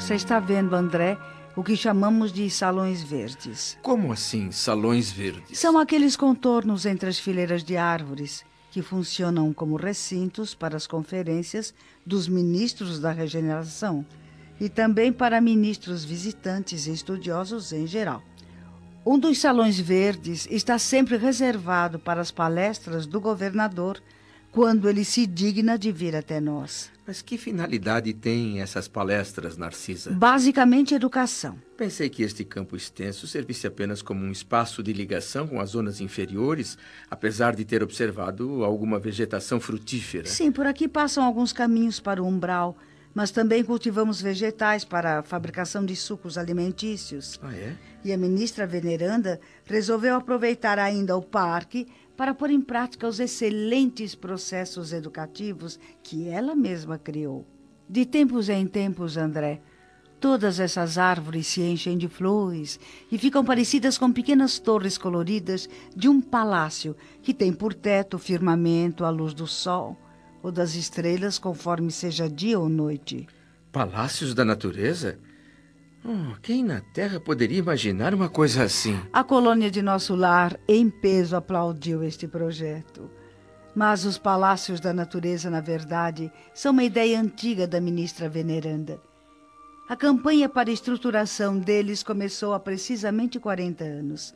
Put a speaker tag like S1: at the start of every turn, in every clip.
S1: Você está vendo, André, o que chamamos de salões verdes.
S2: Como assim, salões verdes?
S1: São aqueles contornos entre as fileiras de árvores que funcionam como recintos para as conferências dos ministros da regeneração e também para ministros visitantes e estudiosos em geral. Um dos salões verdes está sempre reservado para as palestras do governador quando ele se digna de vir até nós.
S2: Mas que finalidade têm essas palestras, Narcisa?
S1: Basicamente, educação.
S2: Pensei que este campo extenso servisse apenas como um espaço de ligação com as zonas inferiores, apesar de ter observado alguma vegetação frutífera.
S1: Sim, por aqui passam alguns caminhos para o umbral, mas também cultivamos vegetais para a fabricação de sucos alimentícios.
S2: Ah, é?
S1: E a ministra veneranda resolveu aproveitar ainda o parque para pôr em prática os excelentes processos educativos que ela mesma criou. De tempos em tempos, André, todas essas árvores se enchem de flores e ficam parecidas com pequenas torres coloridas de um palácio que tem por teto o firmamento à luz do sol ou das estrelas, conforme seja dia ou noite.
S2: Palácios da natureza? Oh, quem na Terra poderia imaginar uma coisa assim?
S1: A colônia de nosso lar, em peso, aplaudiu este projeto. Mas os palácios da natureza, na verdade, são uma ideia antiga da ministra veneranda. A campanha para a estruturação deles começou há precisamente 40 anos.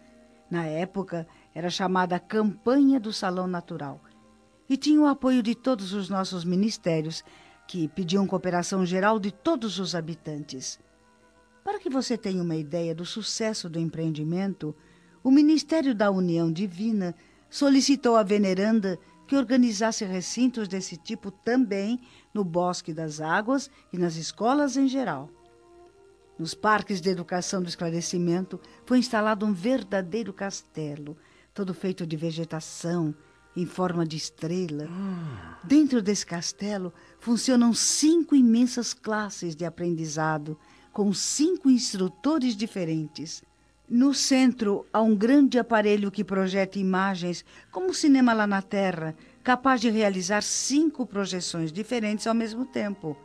S1: Na época, era chamada Campanha do Salão Natural e tinha o apoio de todos os nossos ministérios, que pediam cooperação geral de todos os habitantes. Para que você tenha uma ideia do sucesso do empreendimento, o Ministério da União Divina solicitou à veneranda que organizasse recintos desse tipo também no Bosque das Águas e nas escolas em geral. Nos parques de educação do esclarecimento foi instalado um verdadeiro castelo, todo feito de vegetação em forma de estrela. Dentro desse castelo funcionam cinco imensas classes de aprendizado com cinco instrutores diferentes. No centro há um grande aparelho que projeta imagens, como o cinema lá na Terra, capaz de realizar cinco projeções diferentes ao mesmo tempo.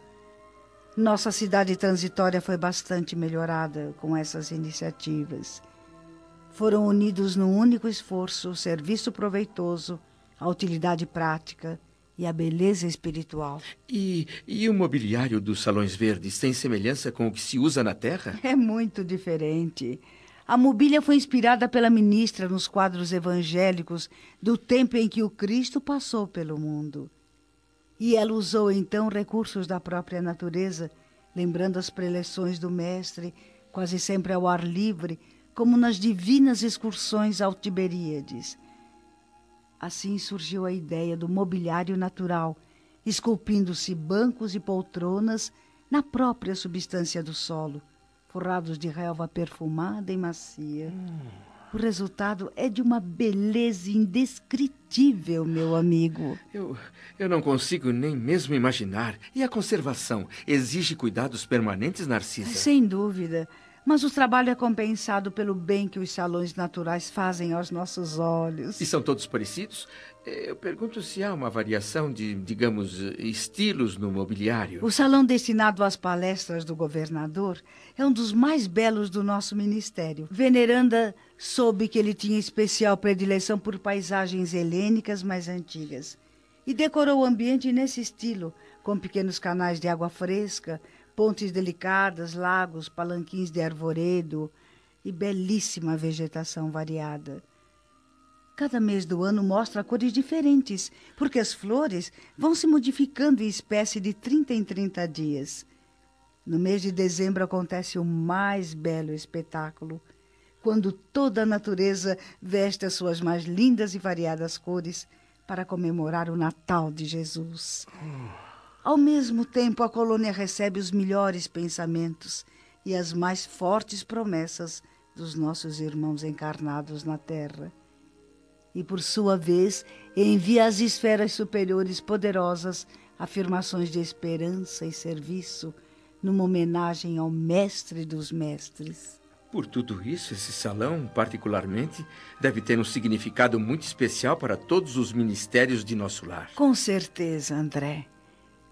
S1: Nossa cidade transitória foi bastante melhorada com essas iniciativas. Foram unidos num único esforço o serviço proveitoso, a utilidade prática e a beleza espiritual.
S2: E, e o mobiliário dos salões verdes tem semelhança com o que se usa na Terra?
S1: É muito diferente. A mobília foi inspirada pela ministra nos quadros evangélicos do tempo em que o Cristo passou pelo mundo. E ela usou então recursos da própria natureza, lembrando as preleções do Mestre, quase sempre ao ar livre, como nas divinas excursões ao Tiberíades. Assim surgiu a ideia do mobiliário natural, esculpindo-se bancos e poltronas na própria substância do solo, forrados de relva perfumada e macia. O resultado é de uma beleza indescritível, meu amigo.
S2: Eu, eu não consigo nem mesmo imaginar. E a conservação exige cuidados permanentes, Narcisa?
S1: Sem dúvida. Mas o trabalho é compensado pelo bem que os salões naturais fazem aos nossos olhos.
S2: E são todos parecidos? Eu pergunto se há uma variação de, digamos, estilos no mobiliário.
S1: O salão destinado às palestras do governador é um dos mais belos do nosso ministério. Veneranda soube que ele tinha especial predileção por paisagens helênicas mais antigas e decorou o ambiente nesse estilo, com pequenos canais de água fresca, pontes delicadas, lagos, palanquins de arvoredo e belíssima vegetação variada. Cada mês do ano mostra cores diferentes, porque as flores vão se modificando em espécie de 30 em 30 dias. No mês de dezembro acontece o mais belo espetáculo, quando toda a natureza veste as suas mais lindas e variadas cores para comemorar o Natal de Jesus. Ao mesmo tempo, a colônia recebe os melhores pensamentos e as mais fortes promessas dos nossos irmãos encarnados na Terra. E, por sua vez, envia às esferas superiores poderosas afirmações de esperança e serviço, numa homenagem ao Mestre dos Mestres.
S2: Por tudo isso, esse salão, particularmente, deve ter um significado muito especial para todos os ministérios de nosso lar.
S1: Com certeza, André.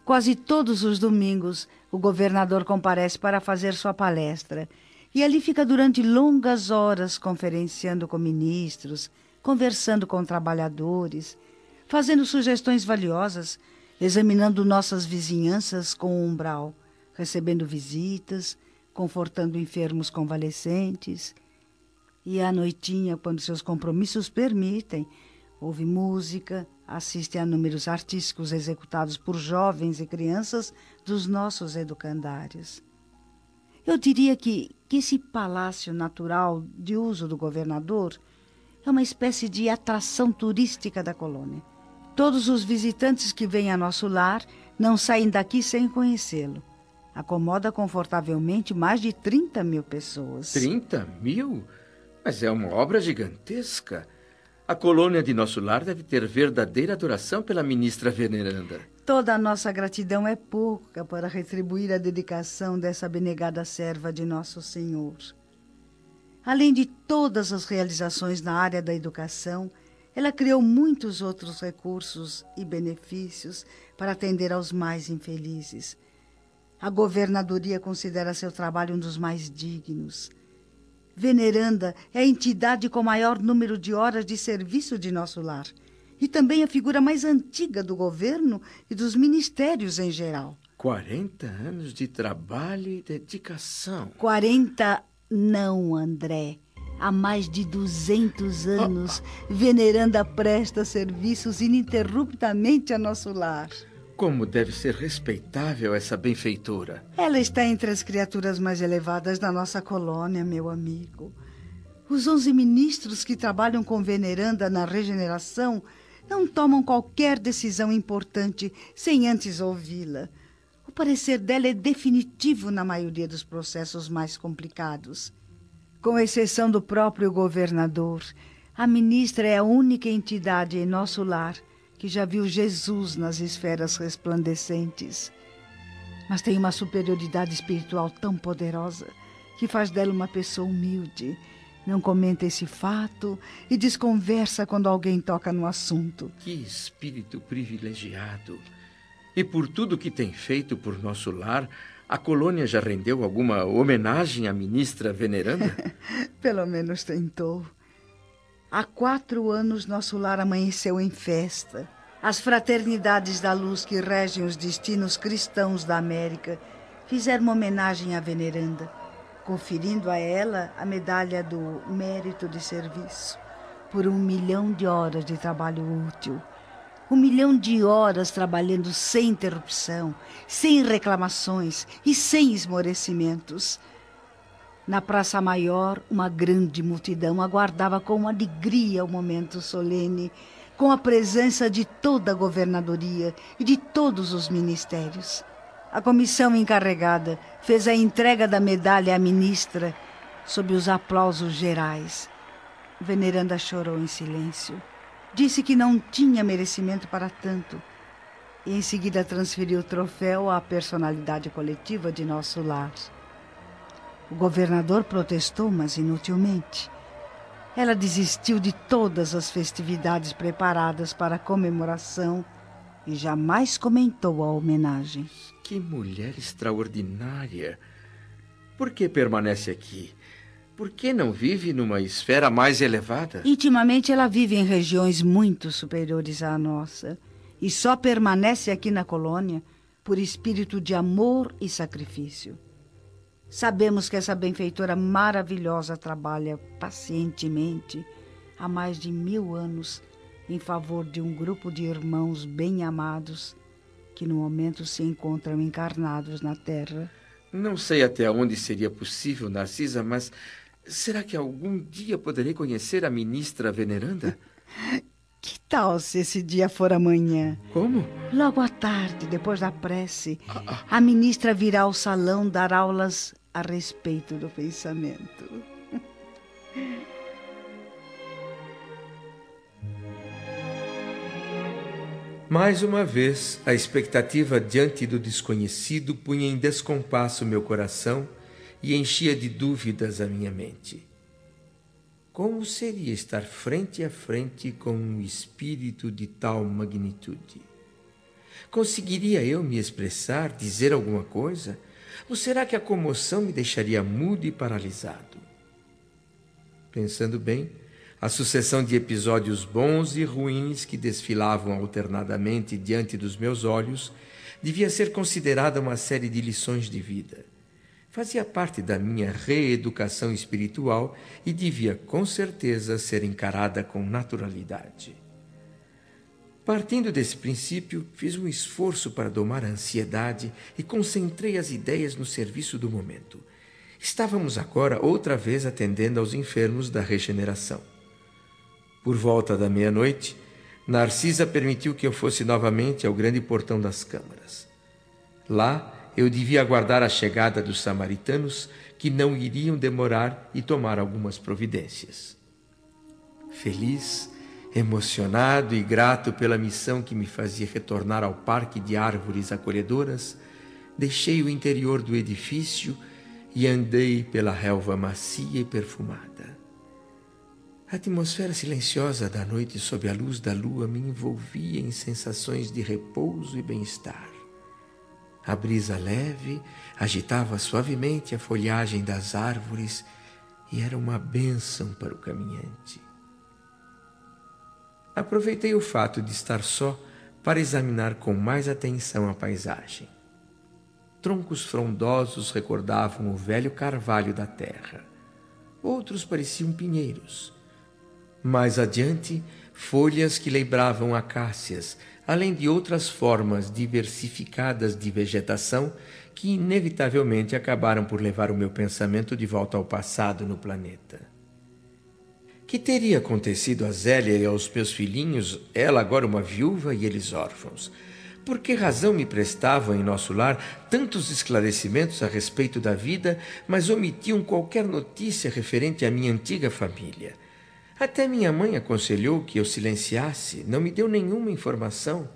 S1: Quase todos os domingos, o governador comparece para fazer sua palestra. E ali fica durante longas horas conferenciando com ministros, conversando com trabalhadores, fazendo sugestões valiosas, examinando nossas vizinhanças com o umbral, recebendo visitas, confortando enfermos convalescentes. E à noitinha, quando seus compromissos permitem, ouve música, assiste a números artísticos executados por jovens e crianças dos nossos educandários. Eu diria que, que esse palácio natural de uso do governador é uma espécie de atração turística da colônia. Todos os visitantes que vêm a nosso lar não saem daqui sem conhecê-lo. Acomoda confortavelmente mais de 30 mil pessoas.
S2: 30 mil? Mas é uma obra gigantesca. A colônia de nosso lar deve ter verdadeira adoração pela ministra veneranda.
S1: Toda a nossa gratidão é pouca para retribuir a dedicação dessa abnegada serva de nosso Senhor. Além de todas as realizações na área da educação, ela criou muitos outros recursos e benefícios para atender aos mais infelizes. A governadoria considera seu trabalho um dos mais dignos. Veneranda é a entidade com maior número de horas de serviço de nosso lar e também a figura mais antiga do governo e dos ministérios em geral.
S2: 40 anos de trabalho e dedicação.
S1: 40 não, André. Há mais de 200 anos, Veneranda presta serviços ininterruptamente a nosso lar.
S2: Como deve ser respeitável essa benfeitora.
S1: Ela está entre as criaturas mais elevadas da nossa colônia, meu amigo. Os onze ministros que trabalham com Veneranda na regeneração não tomam qualquer decisão importante sem antes ouvi-la. O parecer dela é definitivo na maioria dos processos mais complicados. Com exceção do próprio governador, a ministra é a única entidade em nosso lar que já viu Jesus nas esferas resplandecentes. Mas tem uma superioridade espiritual tão poderosa que faz dela uma pessoa humilde. Não comenta esse fato e desconversa quando alguém toca no assunto.
S2: Que espírito privilegiado! E por tudo que tem feito por nosso lar, a colônia já rendeu alguma homenagem à ministra veneranda?
S1: Pelo menos tentou. Há quatro anos nosso lar amanheceu em festa. As fraternidades da luz que regem os destinos cristãos da América fizeram uma homenagem à veneranda, conferindo a ela a medalha do mérito de serviço por um milhão de horas de trabalho útil. Um milhão de horas trabalhando sem interrupção, sem reclamações e sem esmorecimentos. Na Praça Maior, uma grande multidão aguardava com alegria o momento solene, com a presença de toda a governadoria e de todos os ministérios. A comissão encarregada fez a entrega da medalha à ministra sob os aplausos gerais. Veneranda chorou em silêncio. Disse que não tinha merecimento para tanto e em seguida transferiu o troféu à personalidade coletiva de nosso lar. O governador protestou, mas inutilmente. Ela desistiu de todas as festividades preparadas para a comemoração e jamais comentou a homenagem.
S2: Que mulher extraordinária! Por que permanece aqui? Por que não vive numa esfera mais elevada?
S1: Intimamente, ela vive em regiões muito superiores à nossa e só permanece aqui na colônia por espírito de amor e sacrifício. Sabemos que essa benfeitora maravilhosa trabalha pacientemente há mais de mil anos em favor de um grupo de irmãos bem amados que no momento se encontram encarnados na Terra.
S2: Não sei até onde seria possível, Narcisa, mas será que algum dia poderei conhecer a ministra veneranda?
S1: Que tal se esse dia for amanhã?
S2: Como?
S1: Logo à tarde, depois da prece, ah, ah. a ministra virá ao salão dar aulas a respeito do pensamento.
S2: Mais uma vez, a expectativa diante do desconhecido punha em descompasso meu coração e enchia de dúvidas a minha mente. Como seria estar frente a frente com um espírito de tal magnitude? Conseguiria eu me expressar, dizer alguma coisa? Ou será que a comoção me deixaria mudo e paralisado? Pensando bem, a sucessão de episódios bons e ruins que desfilavam alternadamente diante dos meus olhos devia ser considerada uma série de lições de vida. Fazia parte da minha reeducação espiritual e devia, com certeza, ser encarada com naturalidade. Partindo desse princípio, fiz um esforço para domar a ansiedade e concentrei as ideias no serviço do momento. Estávamos agora outra vez atendendo aos enfermos da regeneração. Por volta da meia-noite, Narcisa permitiu que eu fosse novamente ao grande portão das câmaras. Lá, eu devia aguardar a chegada dos samaritanos, que não iriam demorar e tomar algumas providências. Feliz, Emocionado e grato pela missão que me fazia retornar ao parque de árvores acolhedoras, deixei o interior do edifício e andei pela relva macia e perfumada. A atmosfera silenciosa da noite sob a luz da lua me envolvia em sensações de repouso e bem-estar. A brisa leve agitava suavemente a folhagem das árvores e era uma bênção para o caminhante. Aproveitei o fato de estar só para examinar com mais atenção a paisagem. Troncos frondosos recordavam o velho carvalho da terra. Outros pareciam pinheiros. Mais adiante, folhas que lembravam acácias, além de outras formas diversificadas de vegetação que inevitavelmente acabaram por levar o meu pensamento de volta ao passado no planeta. Que teria acontecido a Zélia e aos meus filhinhos, ela agora uma viúva e eles órfãos? Por que razão me prestavam em nosso lar tantos esclarecimentos a respeito da vida, mas omitiam qualquer notícia referente à minha antiga família? Até minha mãe aconselhou que eu silenciasse, não me deu nenhuma informação.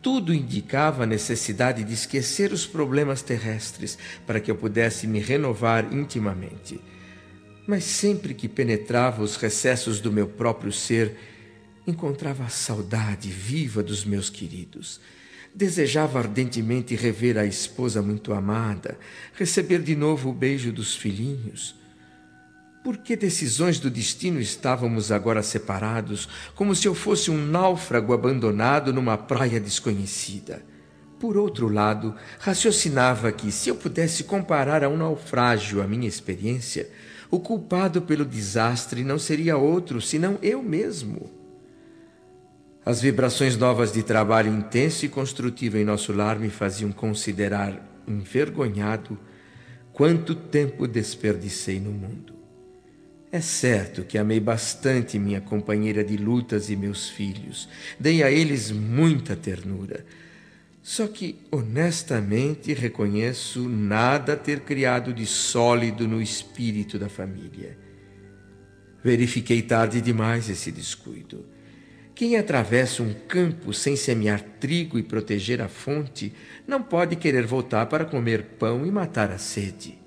S2: Tudo indicava a necessidade de esquecer os problemas terrestres para que eu pudesse me renovar intimamente mas sempre que penetrava os recessos do meu próprio ser, encontrava a saudade viva dos meus queridos. Desejava ardentemente rever a esposa muito amada, receber de novo o beijo dos filhinhos. Por que decisões do destino estávamos agora separados, como se eu fosse um náufrago abandonado numa praia desconhecida? Por outro lado, raciocinava que, se eu pudesse comparar a um naufrágio a minha experiência, o culpado pelo desastre não seria outro senão eu mesmo. As vibrações novas de trabalho intenso e construtivo em nosso lar me faziam considerar envergonhado quanto tempo desperdicei no mundo. É certo que amei bastante minha companheira de lutas e meus filhos, dei a eles muita ternura só que, honestamente, reconheço nada ter criado de sólido no espírito da família. Verifiquei tarde demais esse descuido. Quem atravessa um campo sem semear trigo e proteger a fonte não pode querer voltar para comer pão e matar a sede.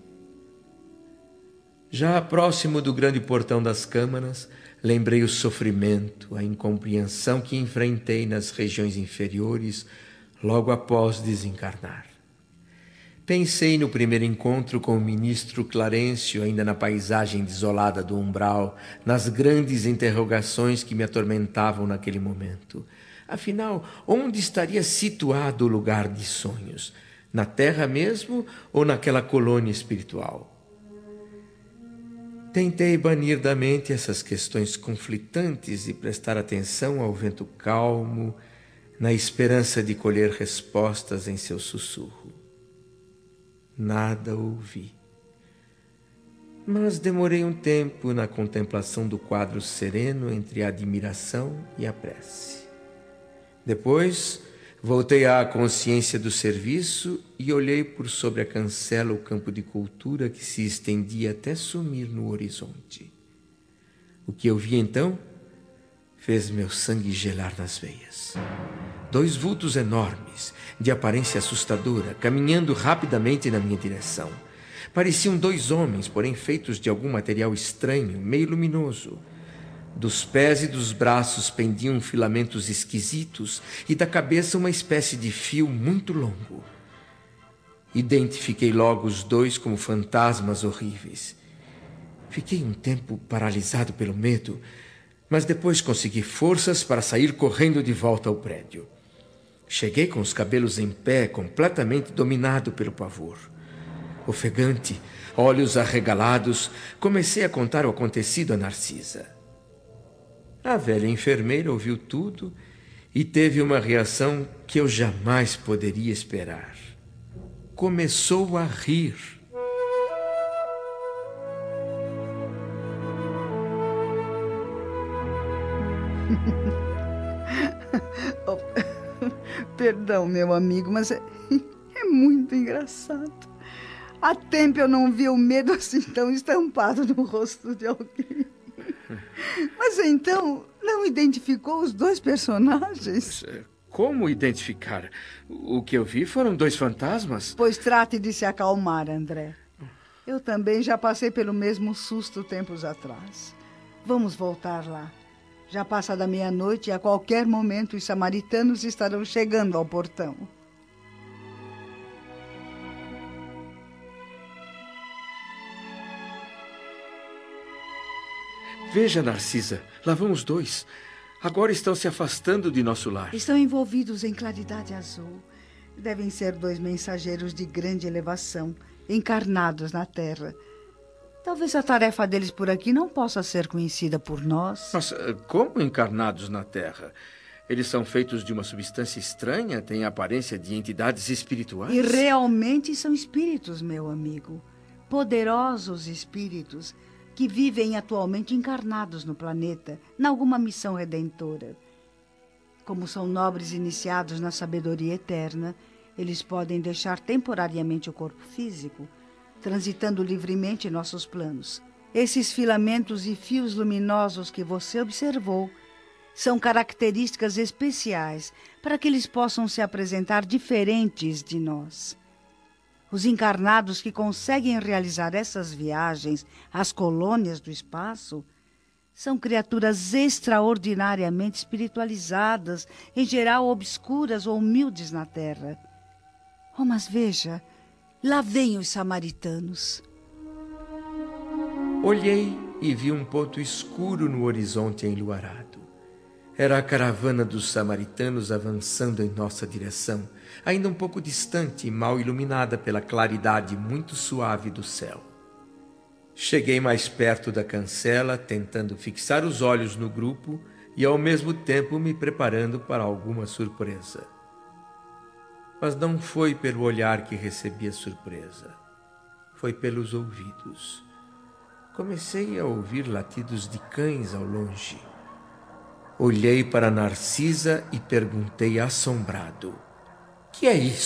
S2: Já próximo do grande portão das câmaras, lembrei o sofrimento, a incompreensão que enfrentei nas regiões inferiores logo após desencarnar. Pensei no primeiro encontro com o ministro Clarencio, ainda na paisagem desolada do umbral, nas grandes interrogações que me atormentavam naquele momento. Afinal, onde estaria situado o lugar de sonhos? Na terra mesmo ou naquela colônia espiritual? Tentei banir da mente essas questões conflitantes e prestar atenção ao vento calmo na esperança de colher respostas em seu sussurro. Nada ouvi. Mas demorei um tempo na contemplação do quadro sereno entre a admiração e a prece. Depois, voltei à consciência do serviço e olhei por sobre a cancela o campo de cultura que se estendia até sumir no horizonte. O que eu vi então fez meu sangue gelar nas veias. Dois vultos enormes, de aparência assustadora, caminhando rapidamente na minha direção. Pareciam dois homens, porém feitos de algum material estranho, meio luminoso. Dos pés e dos braços pendiam filamentos esquisitos e da cabeça uma espécie de fio muito longo. Identifiquei logo os dois como fantasmas horríveis. Fiquei um tempo paralisado pelo medo, mas depois consegui forças para sair correndo de volta ao prédio. Cheguei com os cabelos em pé, completamente dominado pelo pavor. Ofegante, olhos arregalados, comecei a contar o acontecido a Narcisa. A velha enfermeira ouviu tudo e teve uma reação que eu jamais poderia esperar. Começou a rir.
S1: oh, perdão, meu amigo, mas é, é muito engraçado. Há tempo eu não vi o medo assim tão estampado no rosto de alguém. Mas então, não identificou os dois personagens?
S2: É, como identificar? O que eu vi foram dois fantasmas?
S1: Pois trate de se acalmar, André. Eu também já passei pelo mesmo susto tempos atrás. Vamos voltar lá. Já passa da meia-noite e a qualquer momento os samaritanos estarão chegando ao portão.
S2: Veja, Narcisa, lá vão os dois. Agora estão se afastando de nosso lar.
S1: Estão envolvidos em claridade azul. Devem ser dois mensageiros de grande elevação, encarnados na Terra. Talvez a tarefa deles por aqui não possa ser conhecida por nós.
S2: Mas eh, como encarnados na Terra? Eles são feitos de uma substância estranha, têm a aparência de entidades espirituais?
S1: E realmente são espíritos, meu amigo. Poderosos espíritos que vivem atualmente encarnados no planeta, em alguma missão redentora. Como são nobres iniciados na sabedoria eterna, eles podem deixar temporariamente o corpo físico, transitando livremente em nossos planos. Esses filamentos e fios luminosos que você observou são características especiais para que eles possam se apresentar diferentes de nós. Os encarnados que conseguem realizar essas viagens às colônias do espaço são criaturas extraordinariamente espiritualizadas, em geral obscuras ou humildes na terra. Oh, mas veja, lá vêm os samaritanos.
S2: Olhei e vi um ponto escuro no horizonte enluarado. Era a caravana dos samaritanos avançando em nossa direção, ainda um pouco distante e mal iluminada pela claridade muito suave do céu. Cheguei mais perto da cancela, tentando fixar os olhos no grupo e ao mesmo tempo me preparando para alguma surpresa. Mas não foi pelo olhar que recebi a surpresa, foi pelos ouvidos. Comecei a ouvir latidos de cães ao longe Olhei para Narcisa e perguntei assombrado: Que é isso?